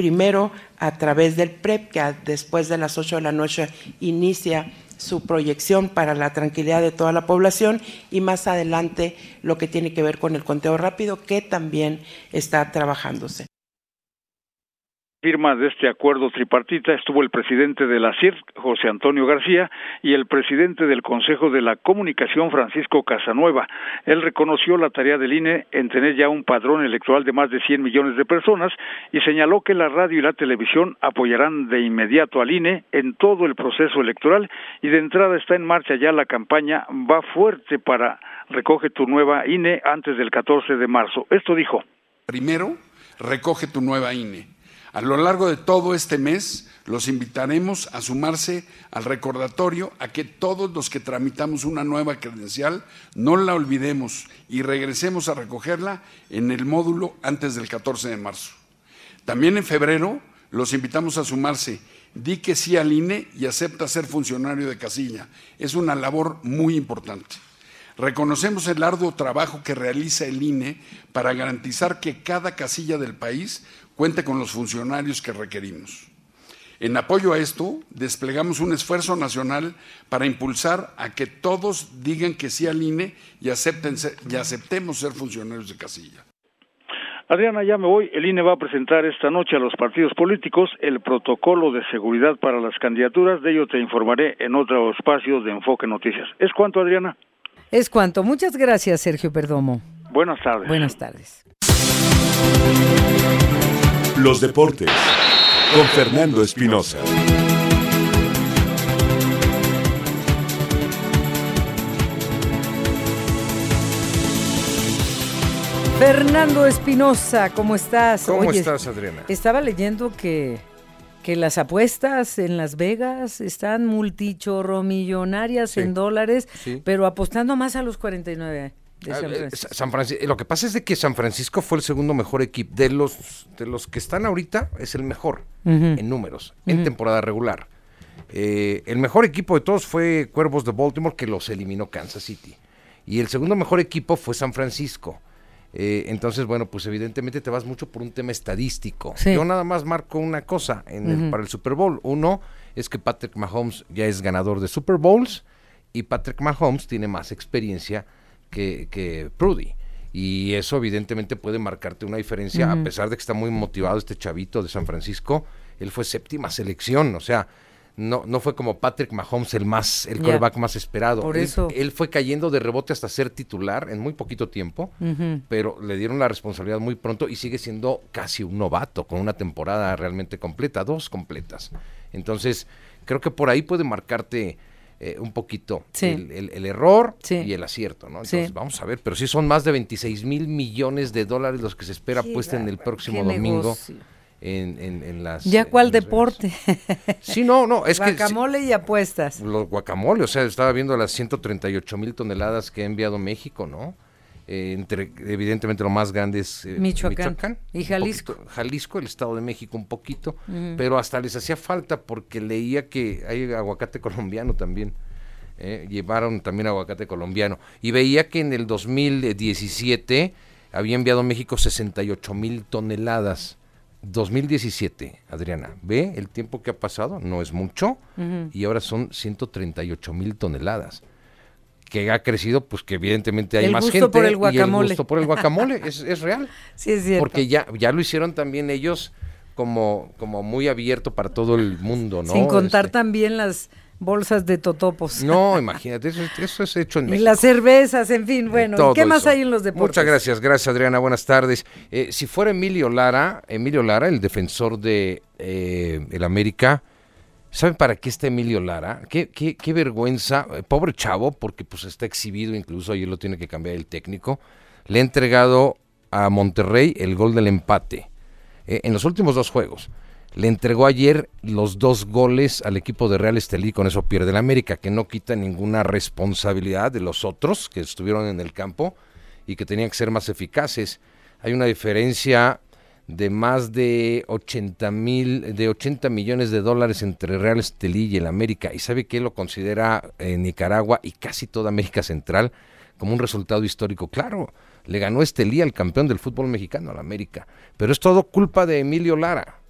primero a través del PREP, que después de las 8 de la noche inicia su proyección para la tranquilidad de toda la población y más adelante lo que tiene que ver con el conteo rápido que también está trabajándose. Firma de este acuerdo tripartita estuvo el presidente de la CIR, José Antonio García, y el presidente del Consejo de la Comunicación, Francisco Casanueva. Él reconoció la tarea del INE en tener ya un padrón electoral de más de 100 millones de personas y señaló que la radio y la televisión apoyarán de inmediato al INE en todo el proceso electoral y de entrada está en marcha ya la campaña Va fuerte para recoge tu nueva INE antes del 14 de marzo. Esto dijo. Primero, recoge tu nueva INE a lo largo de todo este mes los invitaremos a sumarse al recordatorio a que todos los que tramitamos una nueva credencial no la olvidemos y regresemos a recogerla en el módulo antes del 14 de marzo. También en febrero los invitamos a sumarse. Di que sí al INE y acepta ser funcionario de casilla. Es una labor muy importante. Reconocemos el arduo trabajo que realiza el INE para garantizar que cada casilla del país cuente con los funcionarios que requerimos. En apoyo a esto, desplegamos un esfuerzo nacional para impulsar a que todos digan que sí al INE y, acepten y aceptemos ser funcionarios de casilla. Adriana, ya me voy. El INE va a presentar esta noche a los partidos políticos el protocolo de seguridad para las candidaturas. De ello te informaré en otro espacio de Enfoque Noticias. ¿Es cuánto, Adriana? Es cuanto. Muchas gracias, Sergio Perdomo. Buenas tardes. Buenas tardes. Los deportes con Fernando Espinosa. Fernando Espinosa, ¿cómo estás? ¿Cómo estás, Adriana? Estaba leyendo que, que las apuestas en Las Vegas están multichorromillonarias en dólares, pero apostando más a los 49 Ah, eh, San Francisco. Lo que pasa es de que San Francisco fue el segundo mejor equipo. De los, de los que están ahorita, es el mejor en números, en temporada regular. Eh, el mejor equipo de todos fue Cuervos de Baltimore, que los eliminó Kansas City. Y el segundo mejor equipo fue San Francisco. Eh, entonces, bueno, pues evidentemente te vas mucho por un tema estadístico. Yo nada más marco una cosa en para el Super Bowl. Uno es que Patrick Mahomes ya es ganador de Super Bowls y Patrick Mahomes tiene más experiencia que, que Prudy. Y eso evidentemente puede marcarte una diferencia, a pesar de que está muy motivado este chavito de San Francisco. Él fue séptima selección, o sea, no, no fue como Patrick Mahomes el más, el quarterback más esperado. Por él, eso. él fue cayendo de rebote hasta ser titular en muy poquito tiempo, pero le dieron la responsabilidad muy pronto y sigue siendo casi un novato, con una temporada realmente completa, dos completas. Entonces, creo que por ahí puede marcarte eh, un poquito el, error y el acierto, ¿no? Entonces, vamos a ver, pero sí son más de 26 mil millones de dólares los que se espera puesten el próximo domingo. En, en, las ya cuál deporte sí no no es que guacamole y apuestas. Los guacamole o sea estaba viendo las 138 mil toneladas que ha enviado México no eh, entre evidentemente lo más grande es eh, Michoacán, y Jalisco. Jalisco, el Estado de México un poquito, pero hasta les hacía falta porque leía que hay aguacate colombiano también. Eh, llevaron también aguacate colombiano y veía que en el 2017 había enviado México 68 mil toneladas. 2017, Adriana, ¿ve el tiempo que ha pasado? No es mucho y ahora son 138 mil toneladas que ha crecido, pues que evidentemente hay más gente. Por el guacamole. Y el gusto por el guacamole es, es real. Sí, es cierto. Porque ya, ya lo hicieron también ellos como, como muy abierto para todo el mundo, ¿no? Sin contar este también las bolsas de totopos. No, imagínate, eso, eso es hecho en México. Y las cervezas, en fin, bueno, ¿qué más hay en los deportes? Muchas gracias, gracias Adriana, buenas tardes. Eh, si fuera Emilio Lara, Emilio Lara, el defensor de eh, el América, ¿Saben para qué está Emilio Lara? Qué, qué, qué, vergüenza. Eh, pobre chavo, porque pues está exhibido, incluso ayer lo tiene que cambiar el técnico. Le ha entregado a Monterrey el gol del empate eh, en los últimos dos juegos. Le entregó ayer los dos goles al equipo de Real Estelí, con eso pierde el América, que no quita ninguna responsabilidad de los otros que estuvieron en el campo y que tenían que ser más eficaces. Hay una diferencia de más de 80 mil, de 80 millones de dólares entre Real Estelí y el América. ¿Y sabe que lo considera eh, Nicaragua y casi toda América Central como un resultado histórico? Claro, le ganó Estelí al campeón del fútbol mexicano, al América. Pero es todo culpa de Emilio Lara.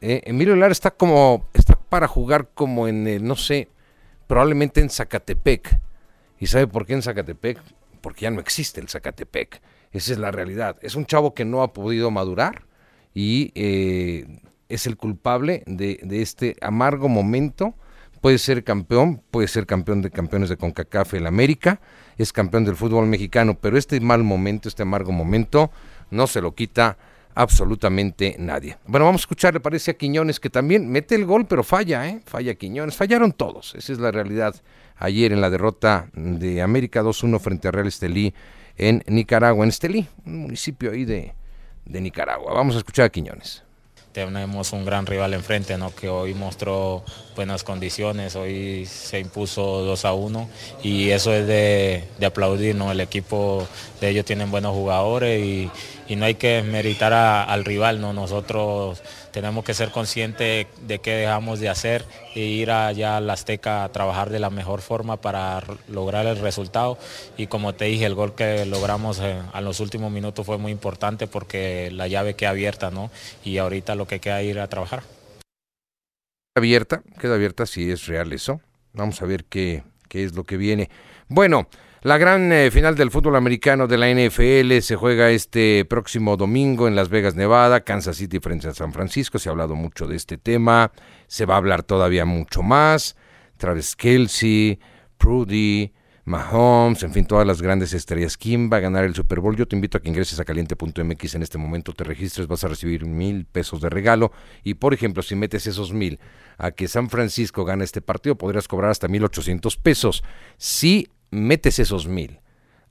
Eh, Emilio Lara está como, está para jugar como en, el, no sé, probablemente en Zacatepec. ¿Y sabe por qué en Zacatepec? Porque ya no existe el Zacatepec esa es la realidad. Es un chavo que no ha podido madurar y eh, es el culpable de, este amargo momento. Puede ser campeón, puede ser campeón de campeones de CONCACAF el América, es campeón del fútbol mexicano, pero este mal momento, este amargo momento, no se lo quita absolutamente nadie. Bueno, vamos a escuchar, le parece a Quiñones que también mete el gol, pero falla, ¿eh? Falla Quiñones, fallaron todos, esa es la realidad. Ayer en la derrota de América 2-1 frente a Real Estelí en Nicaragua, en Estelí, un municipio ahí de, de Nicaragua. Vamos a escuchar a Quiñones tenemos un gran rival enfrente, ¿no? que hoy mostró buenas condiciones, hoy se impuso 2 a 1 y eso es de, aplaudir, ¿no? el equipo de ellos tienen buenos jugadores y, no hay que meritar al rival, ¿no? nosotros tenemos que ser conscientes de qué dejamos de hacer e ir allá a la Azteca a trabajar de la mejor forma para lograr el resultado. Y como te dije, el gol que logramos eh, a los últimos minutos fue muy importante porque la llave queda abierta, ¿no? Y ahorita lo que queda es ir a trabajar. Abierta, queda abierta si es real eso. Vamos a ver qué, qué es lo que viene. Bueno, la gran eh, final del fútbol americano de la NFL se juega este próximo domingo en Las Vegas, Nevada, Kansas City frente a San Francisco. Se ha hablado mucho de este tema, se va a hablar todavía mucho más. Travis Kelsey, Prudy, Mahomes, en fin, todas las grandes estrellas. ¿Quién va a ganar el Super Bowl? Yo te invito a que ingreses a caliente.mx en este momento, te registres, vas a recibir mil pesos de regalo. Y por ejemplo, si metes esos mil a que San Francisco gane este partido, podrías cobrar hasta mil ochocientos pesos. Si metes esos mil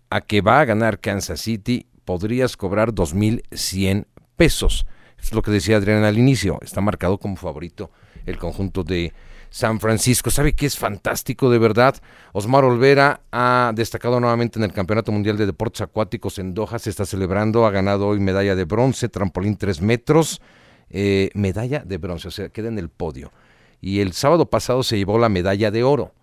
a que va a ganar Kansas City, podrías cobrar dos mil cien pesos. Es lo que decía Adrián al inicio. Está marcado como favorito el conjunto de San Francisco. ¿Sabe qué es fantástico de verdad? Osmar Olvera ha destacado nuevamente en el Campeonato Mundial de Deportes Acuáticos en Doha. Se está celebrando. Ha ganado hoy medalla de bronce, trampolín tres metros. Eh, medalla de bronce, o sea, queda en el podio. Y el sábado pasado se llevó la medalla de oro.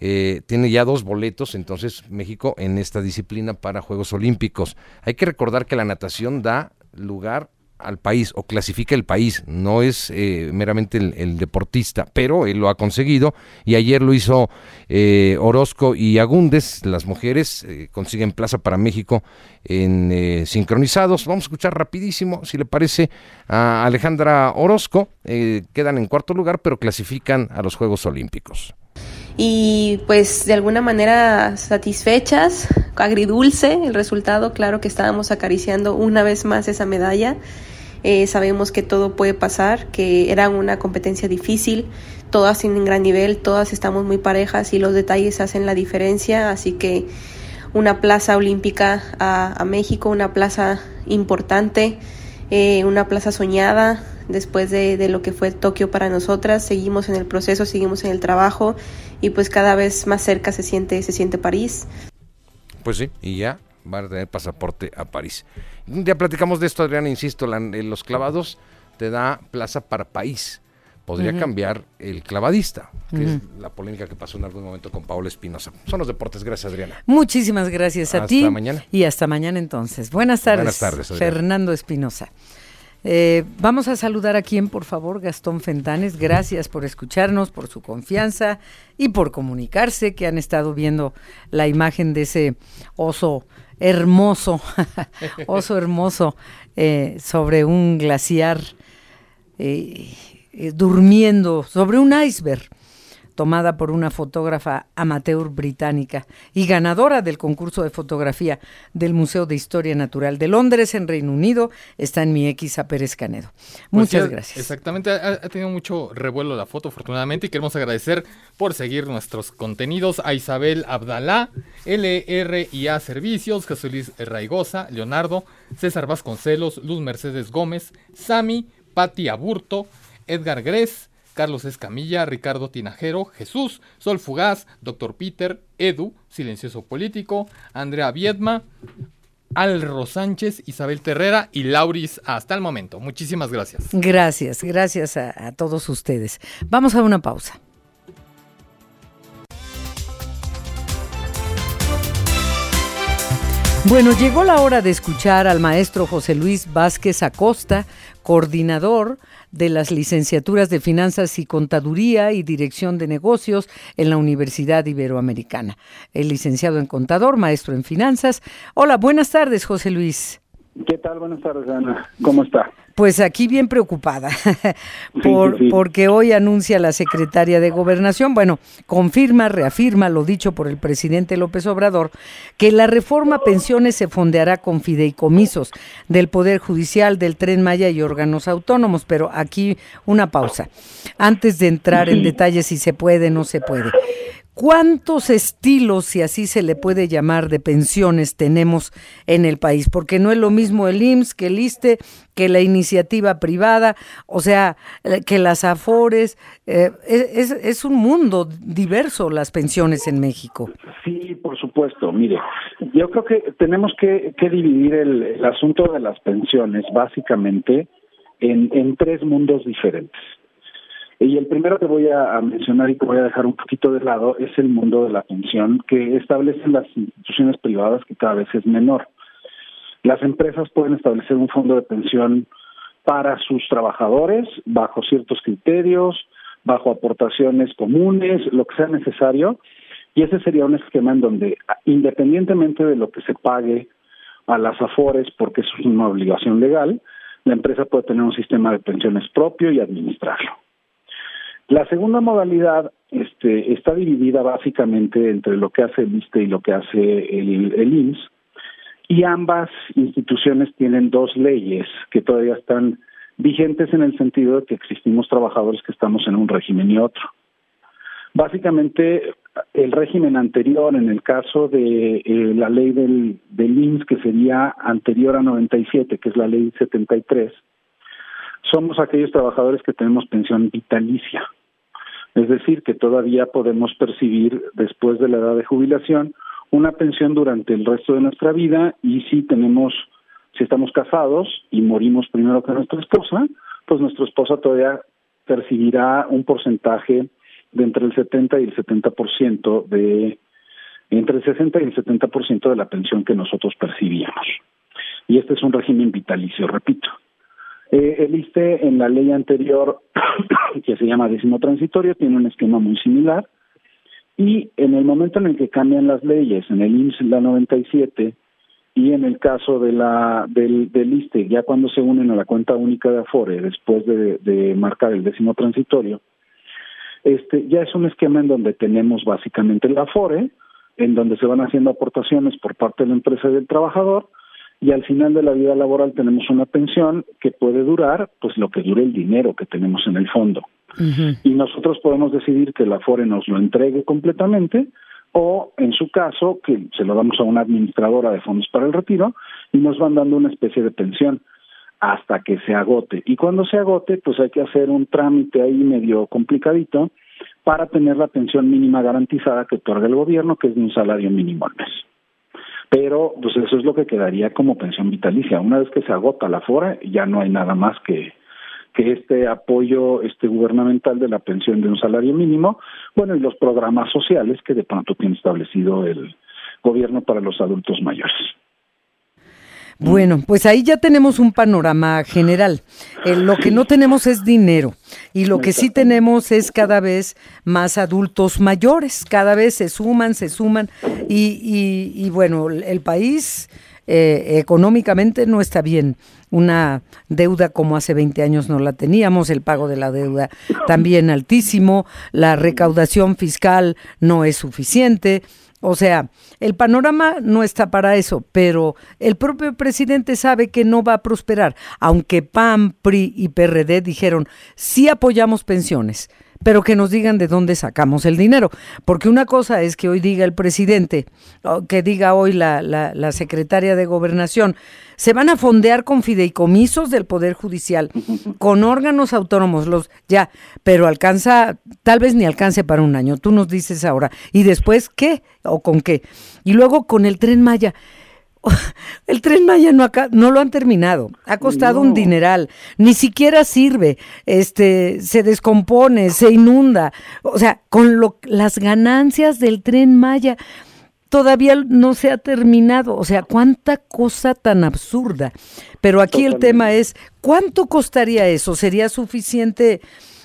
Eh, tiene ya dos boletos, entonces México en esta disciplina para Juegos Olímpicos. Hay que recordar que la natación da lugar al país o clasifica el país, no es eh, meramente el, deportista, pero él lo ha conseguido y ayer lo hizo eh, Orozco y Agúndez, las mujeres consiguen plaza para México en sincronizados. Vamos a escuchar rapidísimo, si le parece, a Alejandra Orozco, quedan en cuarto lugar, pero clasifican a los Juegos Olímpicos y pues de alguna manera satisfechas, agridulce el resultado, claro que estábamos acariciando una vez más esa medalla. Eh, sabemos que todo puede pasar, que era una competencia difícil, todas tienen gran nivel, todas estamos muy parejas y los detalles hacen la diferencia, así que una plaza olímpica a, México, una plaza importante, eh, una plaza soñada, después de, lo que fue Tokio para nosotras. Seguimos en el proceso, seguimos en el trabajo y pues cada vez más cerca se siente, se siente París. Pues sí, y ya va a tener pasaporte a París. Ya platicamos de esto, Adriana, insisto, los clavados te da plaza para país. Podría cambiar el clavadista, que es la polémica que pasó en algún momento con Paola Espinosa. Son los deportes, gracias Adriana. Muchísimas gracias a ti. Hasta mañana. Y hasta mañana entonces. Buenas tardes. Buenas tardes, Fernando Espinosa. Eh, vamos a saludar a quien, por favor, Gastón Fentanes. Gracias por escucharnos, por su confianza y por comunicarse, que han estado viendo la imagen de ese oso hermoso, oso hermoso, eh, sobre un glaciar, eh, durmiendo, sobre un iceberg tomada por una fotógrafa amateur británica y ganadora del concurso de fotografía del Museo de Historia Natural de Londres en Reino Unido, está en mi X a Pérez Canedo. Pues Muchas gracias. Exactamente, ha, tenido mucho revuelo la foto, afortunadamente, y queremos agradecer por seguir nuestros contenidos a Isabel Abdalá, LRIA Servicios, Jesús Luis Raigosa, Leonardo, César Vasconcelos, Luz Mercedes Gómez, Sami, Patti Aburto, Edgar Gres, Carlos Escamilla, Ricardo Tinajero, Jesús, Sol Fugaz, Doctor Peter, Edu, Silencioso Político, Andrea Viedma, Alro Sánchez, Isabel Terrera y Lauris hasta el momento. Muchísimas gracias. Gracias, gracias a, a todos ustedes. Vamos a una pausa. Bueno, llegó la hora de escuchar al maestro José Luis Vázquez Acosta, coordinador de las licenciaturas de Finanzas y Contaduría y Dirección de Negocios en la Universidad Iberoamericana. El licenciado en Contador, maestro en Finanzas. Hola, buenas tardes, José Luis. ¿Qué tal? Buenas tardes, Ana. ¿Cómo está? Pues aquí bien preocupada, por, porque hoy anuncia la secretaria de Gobernación, bueno, confirma, reafirma lo dicho por el presidente López Obrador, que la reforma a pensiones se fondeará con fideicomisos del Poder Judicial, del Tren Maya y órganos autónomos, pero aquí una pausa, antes de entrar en detalles si se puede, no se puede. ¿Cuántos estilos, si así se le puede llamar, de pensiones tenemos en el país? Porque no es lo mismo el IMSS que el ISTE, que la iniciativa privada, o sea, eh, que las AFORES. Eh, es, es, un mundo diverso las pensiones en México. Sí, por supuesto. Mire, yo creo que tenemos que, dividir el, el, asunto de las pensiones básicamente en, en tres mundos diferentes. Y el primero que voy a, mencionar y que voy a dejar un poquito de lado es el mundo de la pensión que establecen las instituciones privadas que cada vez es menor. Las empresas pueden establecer un fondo de pensión para sus trabajadores bajo ciertos criterios, bajo aportaciones comunes, lo que sea necesario, y ese sería un esquema en donde, independientemente de lo que se pague a las AFORES, porque eso es una obligación legal, la empresa puede tener un sistema de pensiones propio y administrarlo. La segunda modalidad este, está dividida básicamente entre lo que hace el ISTE y lo que hace el, el IMSS, y ambas instituciones tienen dos leyes que todavía están vigentes en el sentido de que existimos trabajadores que estamos en un régimen y otro. Básicamente, el régimen anterior, en el caso de eh, la ley del, del IMSS, que sería anterior a 97, que es la ley 73, somos aquellos trabajadores que tenemos pensión vitalicia. Es decir, que todavía podemos percibir después de la edad de jubilación una pensión durante el resto de nuestra vida y si tenemos, si estamos casados y morimos primero que nuestra esposa, pues nuestra esposa todavía percibirá un porcentaje de entre el 70 y el 70% de entre el 60 y el 70% de la pensión que nosotros percibíamos. Y este es un régimen vitalicio, repito. Eh, el ISTE en la ley anterior, que se llama décimo transitorio, tiene un esquema muy similar. Y en el momento en el que cambian las leyes, en el IMSS la 97 y en el caso de la del, del ISTE, ya cuando se unen a la cuenta única de Afore, después de, de marcar el décimo transitorio, este ya es un esquema en donde tenemos básicamente el Afore, en donde se van haciendo aportaciones por parte de la empresa y del trabajador, y al final de la vida laboral tenemos una pensión que puede durar pues lo que dure el dinero que tenemos en el fondo. Y nosotros podemos decidir que la FORE nos lo entregue completamente o en su caso que se lo damos a una administradora de fondos para el retiro y nos van dando una especie de pensión hasta que se agote. Y cuando se agote, pues hay que hacer un trámite ahí medio complicadito para tener la pensión mínima garantizada que otorga el gobierno, que es de un salario mínimo al mes pero pues eso es lo que quedaría como pensión vitalicia. Una vez que se agota la FORA, ya no hay nada más que, que este apoyo este gubernamental de la pensión de un salario mínimo, bueno, y los programas sociales que de pronto tiene establecido el gobierno para los adultos mayores. Bueno, pues ahí ya tenemos un panorama general. Eh, lo que no tenemos es dinero y lo que sí tenemos es cada vez más adultos mayores, cada vez se suman, se suman y, y, bueno, el país eh, económicamente no está bien. Una deuda como hace 20 años no la teníamos, el pago de la deuda también altísimo, la recaudación fiscal no es suficiente. O sea, el panorama no está para eso, pero el propio presidente sabe que no va a prosperar, aunque PAN, PRI y PRD dijeron, sí apoyamos pensiones, pero que nos digan de dónde sacamos el dinero. Porque una cosa es que hoy diga el presidente, que diga hoy la, la, la secretaria de gobernación, se van a fondear con fideicomisos del Poder Judicial, con órganos autónomos, los ya, pero alcanza, tal vez ni alcance para un año, tú nos dices ahora. ¿Y después qué? ¿O con qué? Y luego con el tren Maya. El tren Maya no, acá, no lo han terminado. Ha costado un dineral. Ni siquiera sirve. Este, se descompone, se inunda. O sea, con lo, las ganancias del tren Maya todavía no se ha terminado. O sea, cuánta cosa tan absurda. Pero aquí el tema es, ¿cuánto costaría eso? ¿Sería suficiente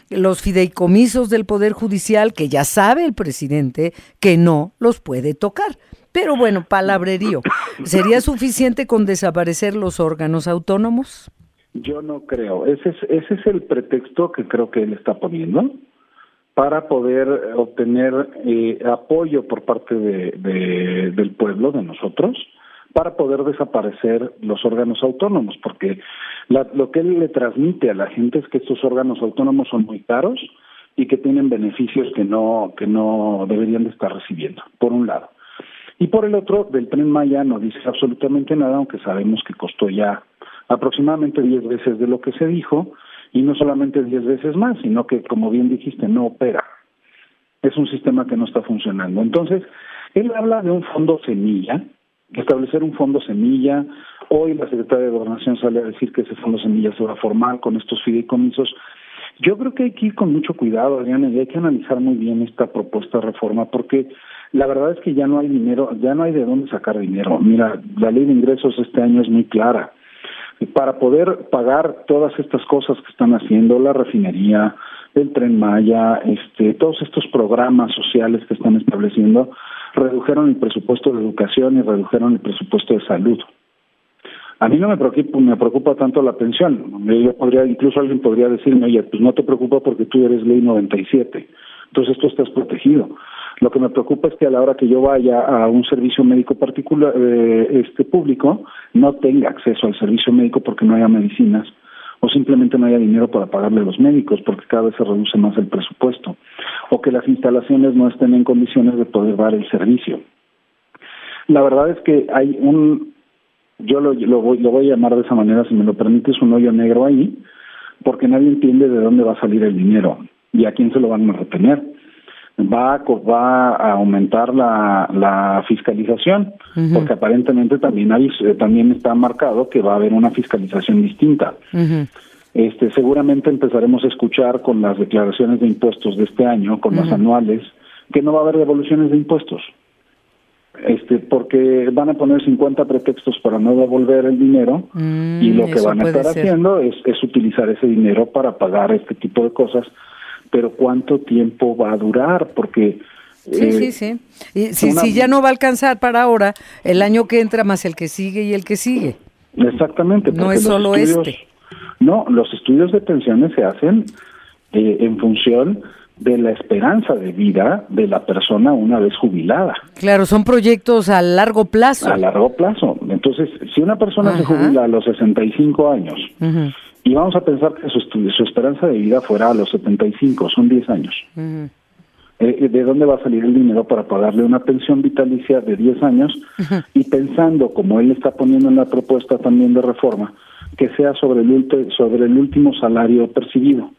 los fideicomisos del Poder Judicial, que ya sabe el presidente que no los puede tocar? Pero bueno, palabrerío. ¿Sería suficiente con desaparecer los órganos autónomos? Yo no creo. Ese es, ese es el pretexto que creo que él está poniendo para poder obtener eh, apoyo por parte de, del pueblo, de nosotros, para poder desaparecer los órganos autónomos, porque lo que él le transmite a la gente es que estos órganos autónomos son muy caros y que tienen beneficios que no que no deberían de estar recibiendo, por un lado. Y por el otro, del tren Maya no dice absolutamente nada, aunque sabemos que costó ya aproximadamente 10 veces de lo que se dijo, y no solamente 10 veces más, sino que, como bien dijiste, no opera. Es un sistema que no está funcionando. Entonces, él habla de un fondo semilla, establecer un fondo semilla. Hoy la Secretaría de Gobernación sale a decir que ese fondo semilla se va a formar con estos fideicomisos. Yo creo que hay que ir con mucho cuidado, Adriana, y hay que analizar muy bien esta propuesta de reforma, porque la verdad es que ya no hay dinero, ya no hay de dónde sacar dinero. Mira, la ley de ingresos este año es muy clara. Para poder pagar todas estas cosas que están haciendo, la refinería, el tren Maya, este, todos estos programas sociales que están estableciendo, redujeron el presupuesto de educación y redujeron el presupuesto de salud. A mí no me preocupa, me preocupa tanto la pensión. Yo podría, incluso alguien podría decirme, oye, pues no te preocupa porque tú eres ley 97. Entonces tú estás protegido. Lo que me preocupa es que a la hora que yo vaya a un servicio médico particular, eh, este público, no tenga acceso al servicio médico porque no haya medicinas o simplemente no haya dinero para pagarle a los médicos porque cada vez se reduce más el presupuesto o que las instalaciones no estén en condiciones de poder dar el servicio. La verdad es que hay un, yo lo, voy, lo voy a llamar de esa manera, si me lo permites, un hoyo negro ahí, porque nadie entiende de dónde va a salir el dinero y a quién se lo van a retener va, va a aumentar la, la fiscalización, porque aparentemente también hay, eh, también está marcado que va a haber una fiscalización distinta. Este, seguramente empezaremos a escuchar con las declaraciones de impuestos de este año, con las anuales, que no va a haber devoluciones de impuestos. Este, porque van a poner 50 pretextos para no devolver el dinero Mm, y lo que van a estar haciendo es, es utilizar ese dinero para pagar este tipo de cosas pero ¿cuánto tiempo va a durar? Porque... Sí, sí, sí. Y si, si ya no va a alcanzar para ahora, el año que entra más el que sigue y el que sigue. Exactamente. No es solo este. No, los estudios de pensiones se hacen eh, en función de la esperanza de vida de la persona una vez jubilada. Claro, son proyectos a largo plazo. A largo plazo. Entonces, si una persona se jubila a los 65 años y vamos a pensar que su, su, esperanza de vida fuera a los 75, son 10 años. eh, ¿De dónde va a salir el dinero para pagarle una pensión vitalicia de 10 años? Y pensando, como él está poniendo en la propuesta también de reforma, que sea sobre el, sobre el último salario percibido.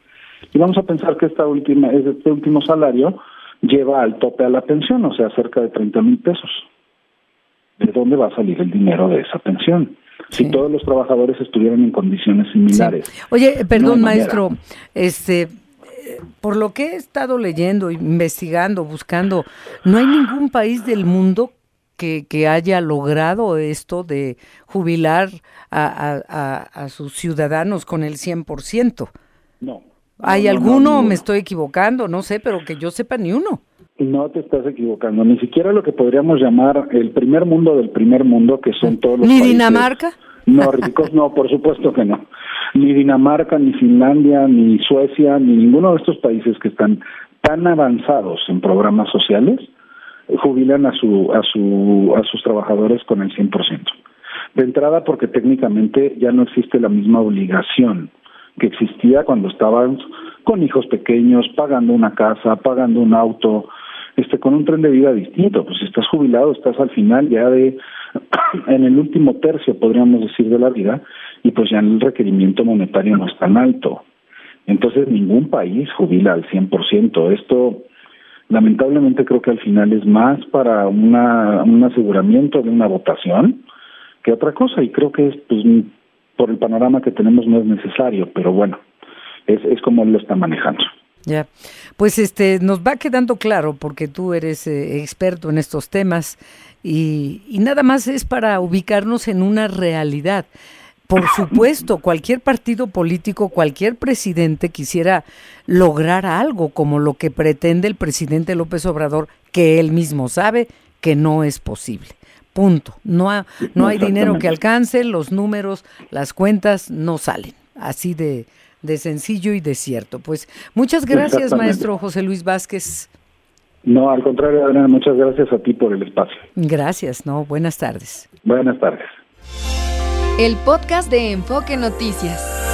Y vamos a pensar que esta última, este último salario lleva al tope a la pensión, o sea, cerca de 30 mil pesos. ¿De dónde va a salir el dinero de esa pensión? Si todos los trabajadores estuvieran en condiciones similares. Sí. Oye, perdón, no maestro, este por lo que he estado leyendo, investigando, buscando, no hay ningún país del mundo que, que haya logrado esto de jubilar a, a, a sus ciudadanos con el 100%. No. ¿Hay no, alguno? no, no, me estoy equivocando, no sé, pero que yo sepa ni uno. No te estás equivocando, ni siquiera lo que podríamos llamar el primer mundo del primer mundo, que son todos los ¿Ni países Dinamarca? nórdicos, no, por supuesto que no. Ni Dinamarca, ni Finlandia, ni Suecia, ni ninguno de estos países que están tan avanzados en programas sociales jubilan a su a su a sus trabajadores con el 100%. De entrada porque técnicamente ya no existe la misma obligación que existía cuando estaban con hijos pequeños, pagando una casa, pagando un auto, este con un tren de vida distinto, pues estás jubilado estás al final ya de en el último tercio podríamos decir de la vida y pues ya el requerimiento monetario no es tan alto. Entonces ningún país jubila al 100%. Esto lamentablemente creo que al final es más para una, un aseguramiento de una votación que otra cosa y creo que es pues por el panorama que tenemos no es necesario, pero bueno, es, es como él lo está manejando. Ya, pues este nos va quedando claro porque tú eres eh, experto en estos temas y, y nada más es para ubicarnos en una realidad. Por supuesto, cualquier partido político, cualquier presidente quisiera lograr algo como lo que pretende el presidente López Obrador, que él mismo sabe que no es posible. Punto. No, no hay dinero que alcance, los números, las cuentas no salen. Así de, de sencillo y de cierto. Pues muchas gracias, maestro José Luis Vázquez. No, al contrario, Adriana, muchas gracias a ti por el espacio. Gracias, no, buenas tardes. Buenas tardes. El podcast de Enfoque Noticias.